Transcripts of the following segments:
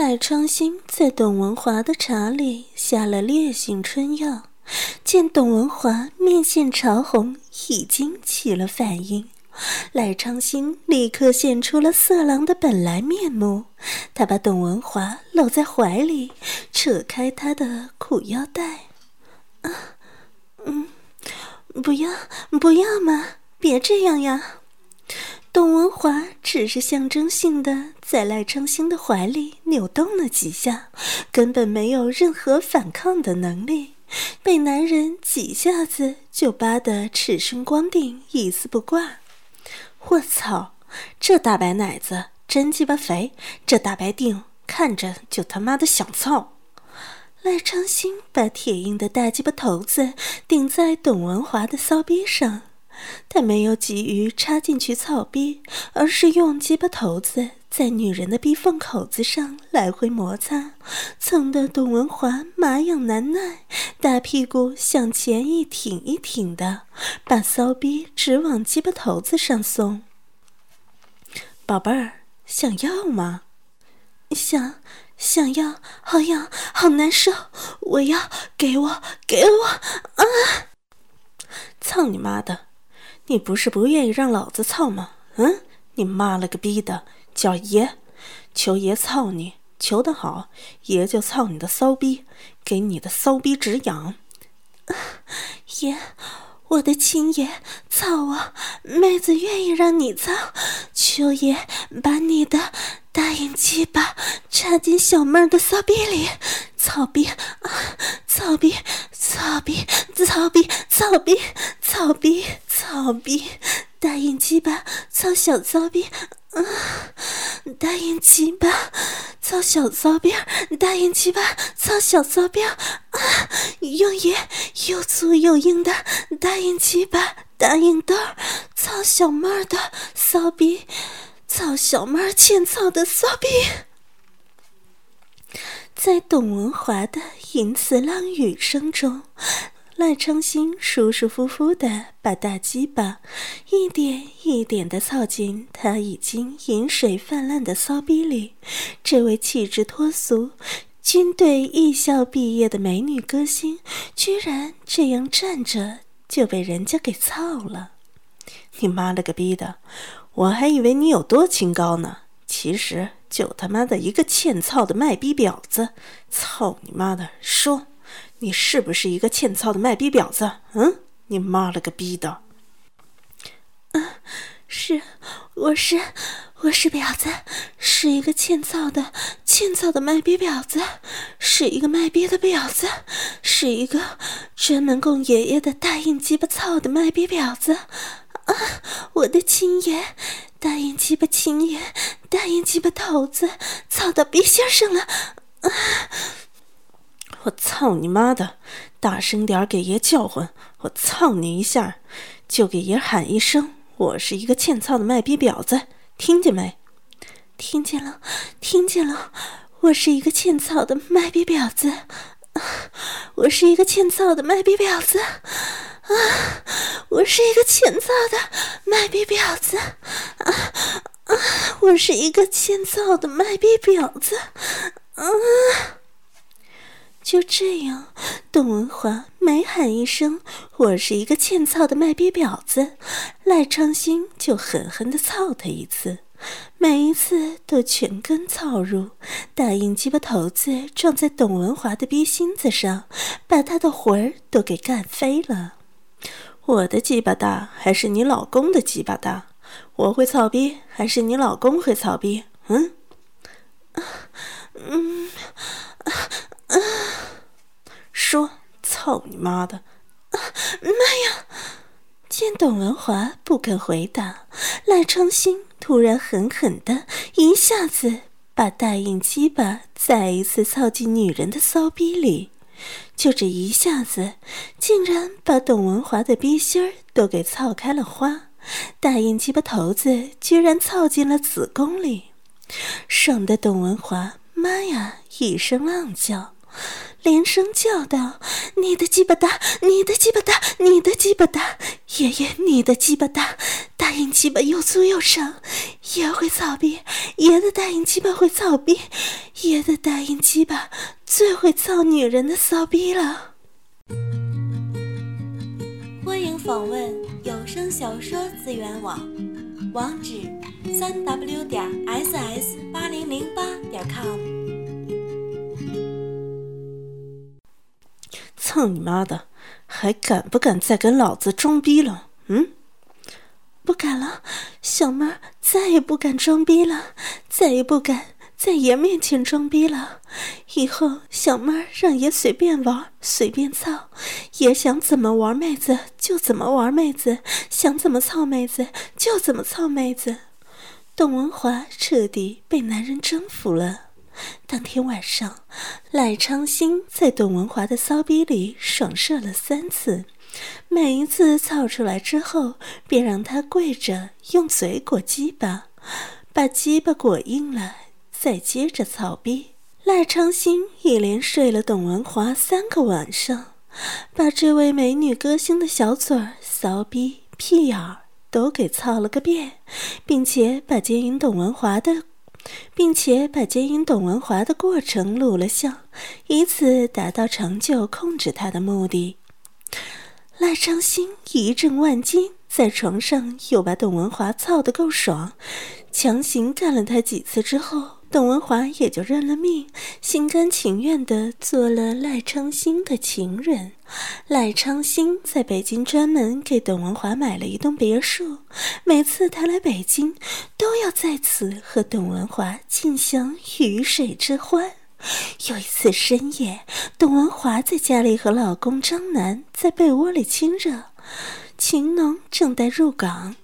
赖昌星在董文华的茶里下了烈性春药，见董文华面现潮红，已经起了反应。赖昌星立刻现出了色狼的本来面目，他把董文华搂在怀里，扯开他的裤腰带。啊，嗯，不要，不要嘛，别这样呀。董文华只是象征性的在赖昌星的怀里扭动了几下，根本没有任何反抗的能力，被男人几下子就扒得赤身光腚，一丝不挂。我操，这大白奶子真鸡巴肥，这大白腚看着就他妈的想操。赖昌星把铁硬的大鸡巴头子顶在董文华的骚逼上。他没有急于插进去操逼，而是用鸡巴头子在女人的逼缝口子上来回摩擦，蹭得董文华麻痒难耐，大屁股向前一挺一挺的，把骚逼直往鸡巴头子上送。宝贝儿，想要吗？想，想要，好痒，好难受，我要，给我，给我，啊！操你妈的！你不是不愿意让老子操吗？嗯，你妈了个逼的，叫爷，求爷操你，求得好，爷就操你的骚逼，给你的骚逼止痒。爷，我的亲爷，操我，妹子愿意让你操，求爷把你的大眼鸡巴插进小妹儿的骚逼里，操逼啊，操逼，操逼，操逼，操逼，操逼。操逼！大眼鸡巴操小骚逼！啊！大眼鸡巴操小骚逼！大眼鸡巴操小骚逼！啊！用力又粗又硬的大眼鸡巴大眼豆操小妹儿的骚逼！操小妹儿欠操的骚逼！在董文华的淫词浪语声中。赖昌星舒舒服服的把大鸡巴一点一点的操进他已经饮水泛滥的骚逼里。这位气质脱俗、军队艺校毕业的美女歌星，居然这样站着就被人家给操了！你妈了个逼的！我还以为你有多清高呢，其实就他妈的一个欠操的卖逼婊子！操你妈的，说！你是不是一个欠操的卖逼婊子？嗯，你妈了个逼的！嗯，是，我是，我是婊子，是一个欠操的、欠操的卖逼婊子，是一个卖逼的婊子，是一个专门供爷爷的大硬鸡巴操的卖逼婊子！啊，我的亲爷，大硬鸡巴亲爷，大硬鸡巴头子操到逼心上了！啊！我操你妈的！大声点给爷叫唤！我操你一下，就给爷喊一声！我是一个欠操的卖逼婊子，听见没？听见了，听见了！我是一个欠操的卖逼婊子，我是一个欠操的卖逼婊子，啊！我是一个欠操的卖逼婊子，啊啊！我是一个欠操的卖逼婊子，啊！就这样，董文华每喊一声“我是一个欠操的卖逼婊子”，赖昌星就狠狠地操他一次，每一次都全根操入，大硬鸡巴头子撞在董文华的逼心子上，把他的魂儿都给干飞了。我的鸡巴大还是你老公的鸡巴大？我会操逼还是你老公会操逼？嗯？嗯？啊！说操你妈的！啊 妈呀！见董文华不肯回答，赖昌星突然狠狠的一下子把大硬鸡巴再一次操进女人的骚逼里。就这一下子，竟然把董文华的逼心儿都给操开了花，大硬鸡巴头子居然操进了子宫里，爽的董文华妈呀一声浪叫。连声叫道：“你的鸡巴大，你的鸡巴大，你的鸡巴大，爷爷，你的鸡巴大，大硬鸡巴又粗又长，爷会操逼，爷的大硬鸡巴会操逼，爷的大硬鸡巴最会操女人的骚逼了。”欢迎访问有声小说资源网，网址：三 w 点 ss 八零零八点 com。操你妈的！还敢不敢再跟老子装逼了？嗯，不敢了，小妹再也不敢装逼了，再也不敢在爷面前装逼了。以后小妹让爷随便玩，随便操，爷想怎么玩妹子就怎么玩妹子，想怎么操妹子就怎么操妹子。董文华彻底被男人征服了。当天晚上，赖昌星在董文华的骚逼里爽射了三次，每一次操出来之后，便让他跪着用嘴裹鸡巴，把鸡巴裹硬了，再接着操逼。赖昌星一连睡了董文华三个晚上，把这位美女歌星的小嘴儿、骚逼、屁眼儿都给操了个遍，并且把奸淫董文华的。并且把接引董文华的过程录了像，以此达到成就控制他的目的。赖昌星一阵万金，在床上又把董文华操得够爽，强行干了他几次之后。董文华也就认了命，心甘情愿地做了赖昌星的情人。赖昌星在北京专门给董文华买了一栋别墅，每次他来北京，都要在此和董文华尽享鱼水之欢。有一次深夜，董文华在家里和老公张楠在被窝里亲热，情浓正待入港。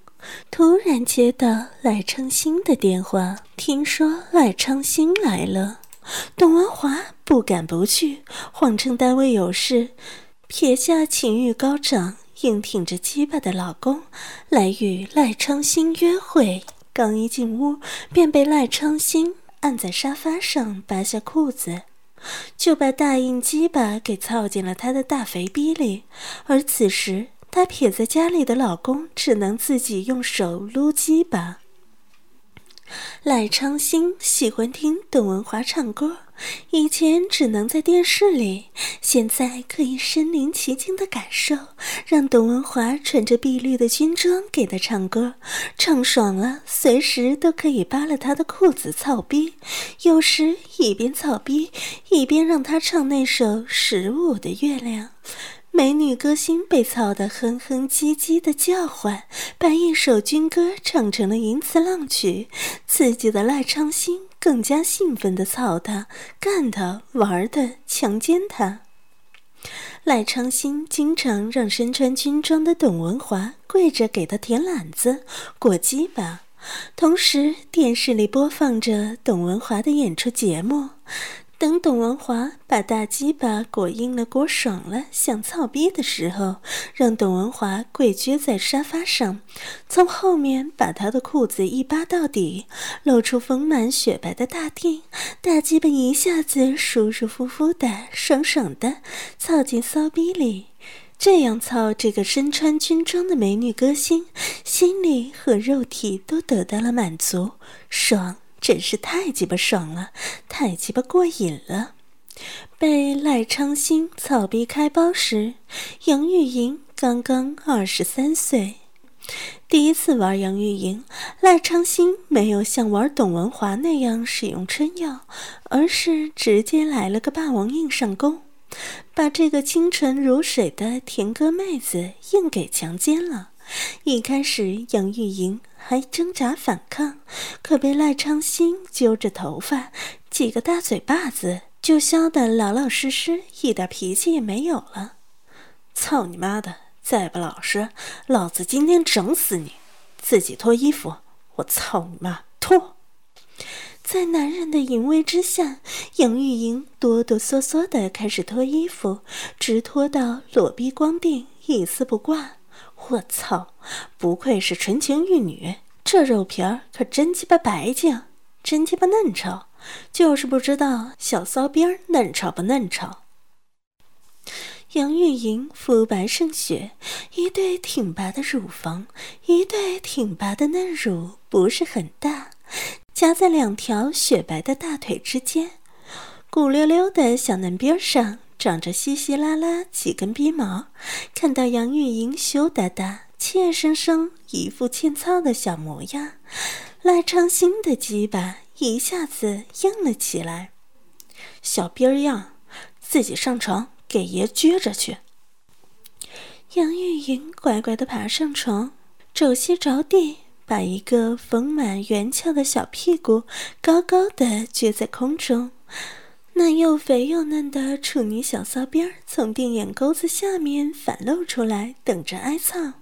突然接到赖昌星的电话，听说赖昌星来了，董文华不敢不去，谎称单位有事，撇下情欲高涨、硬挺着鸡巴的老公来与赖昌星约会。刚一进屋，便被赖昌星按在沙发上，拔下裤子，就把大硬鸡巴给操进了他的大肥逼里。而此时，她撇在家里的老公只能自己用手撸鸡巴。赖昌星喜欢听董文华唱歌，以前只能在电视里，现在可以身临其境的感受，让董文华穿着碧绿的军装给他唱歌，唱爽了，随时都可以扒了他的裤子操逼。有时一边操逼，一边让他唱那首《十五的月亮》。美女歌星被操得哼哼唧唧的叫唤，把一首军歌唱成了淫词浪曲，刺激的赖昌星更加兴奋地操她、干她、玩儿的、强奸她。赖昌星经常让身穿军装的董文华跪着给他舔懒子、裹鸡巴，同时电视里播放着董文华的演出节目。等董文华把大鸡巴裹硬了、裹爽了，想操逼的时候，让董文华跪撅在沙发上，从后面把他的裤子一扒到底，露出丰满雪白的大腚，大鸡巴一下子舒舒服服的、爽爽的操进骚逼里。这样操这个身穿军装的美女歌星，心里和肉体都得到了满足，爽。真是太鸡巴爽了，太鸡巴过瘾了！被赖昌星草逼开包时，杨钰莹刚刚二十三岁。第一次玩杨钰莹，赖昌星没有像玩董文华那样使用春药，而是直接来了个霸王硬上弓，把这个清纯如水的甜歌妹子硬给强奸了。一开始，杨钰莹还挣扎反抗，可被赖昌星揪着头发，几个大嘴巴子就削得老老实实，一点脾气也没有了。操你妈的！再不老实，老子今天整死你！自己脱衣服！我操你妈！脱！在男人的淫威之下，杨玉莹哆哆嗦嗦的开始脱衣服，直脱到裸臂光腚，一丝不挂。我操！不愧是纯情玉女，这肉皮儿可真鸡巴白净，真鸡巴嫩炒，就是不知道小骚逼嫩炒不嫩炒。杨玉莹肤白胜雪，一对挺拔的乳房，一对挺拔的嫩乳，不是很大。夹在两条雪白的大腿之间，骨溜溜的小嫩边上长着稀稀拉拉几根逼毛。看到杨玉莹羞答答、怯生生、一副欠操的小模样，赖昌星的鸡巴一下子硬了起来。小逼儿样，自己上床给爷撅着去。杨玉莹乖乖的爬上床，肘膝着地。把一个丰满圆翘的小屁股高高的撅在空中，那又肥又嫩的处女小骚边儿从腚眼沟子下面反露出来，等着挨操。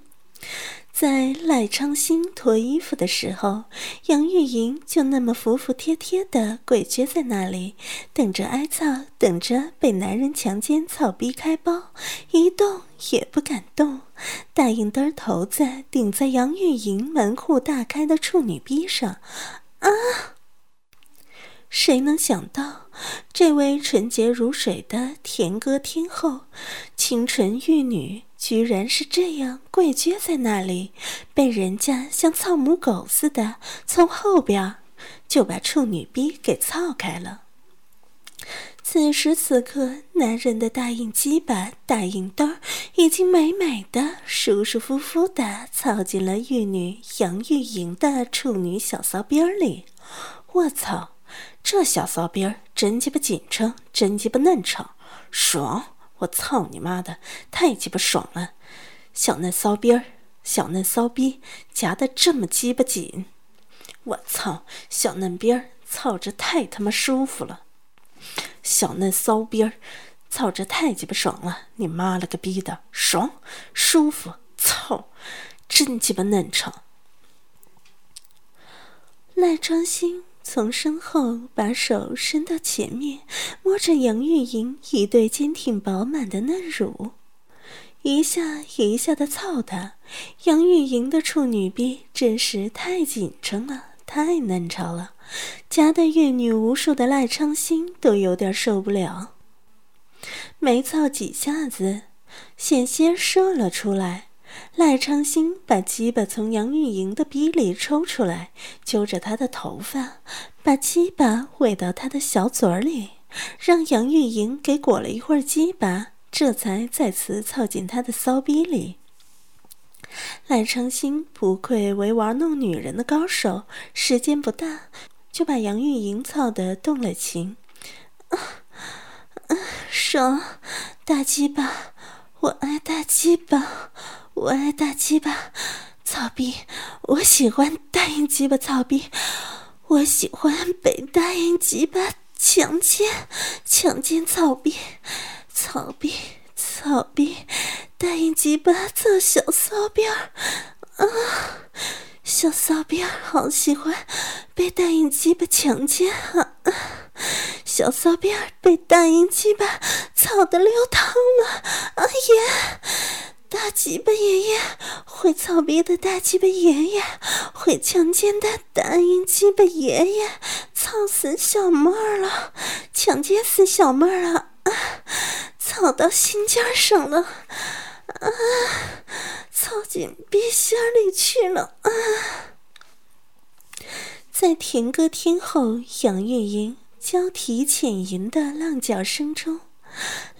在赖昌星脱衣服的时候，杨玉莹就那么服服帖帖的跪撅在那里，等着挨操，等着被男人强奸，草逼开包，一动也不敢动，大硬墩头子顶在杨玉莹门户大开的处女逼上，啊！谁能想到，这位纯洁如水的甜歌天后，清纯玉女。居然是这样跪撅在那里，被人家像操母狗似的从后边就把处女逼给操开了。此时此刻，男人的大印鸡巴、大硬墩儿已经美美的、舒舒服服的操进了玉女杨玉莹的处女小骚边里。我操，这小骚逼儿真鸡巴紧撑，真鸡巴嫩长，爽！我操你妈的，太鸡巴爽了！小嫩骚逼儿，小嫩骚逼夹的这么鸡巴紧，我操，小嫩逼儿操着太他妈舒服了！小嫩骚逼儿操着太鸡巴爽了！你妈了个逼的，爽，舒服，操，真鸡巴嫩长！赖昌星。从身后把手伸到前面，摸着杨玉莹一对坚挺饱满的嫩乳，一下一下的操她。杨玉莹的处女臂真是太紧张了，太嫩潮了，夹得玉女无数的赖昌星都有点受不了。没操几下子，险些射了出来。赖昌星把鸡巴从杨玉莹的逼里抽出来，揪着她的头发，把鸡巴喂到她的小嘴里，让杨玉莹给裹了一会儿鸡巴，这才再次凑进他的骚逼里。赖昌星不愧为玩弄女人的高手，时间不大就把杨玉莹操得动了情。啊，爽，大鸡巴，我爱大鸡巴。我爱大鸡巴，草逼！我喜欢大硬鸡巴草逼，我喜欢被大硬鸡巴强奸，强奸草逼，草逼，草逼，大硬鸡巴做小骚逼儿啊！小骚逼儿好喜欢被大硬鸡巴强奸啊！小骚逼儿被大硬鸡巴操得流淌了，啊耶！大鸡巴爷爷会操逼的大鸡巴爷爷会强奸的大阴鸡巴爷爷操死小妹儿了，强奸死小妹儿了啊！操到心尖上了啊！操进鼻心里去了啊！在田歌天后杨玉莹交替浅吟的浪脚声中。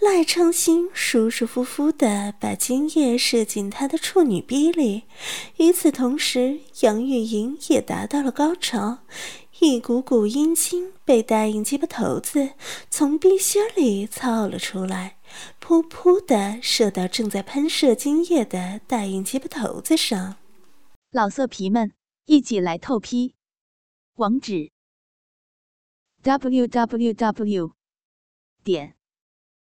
赖昌星舒舒服服地把精液射进他的处女逼里，与此同时，杨玉莹也达到了高潮，一股股阴茎被大硬鸡巴头子从逼心里操了出来，噗噗地射到正在喷射精液的大硬鸡巴头子上。老色皮们，一起来透批，网址：w w w. 点。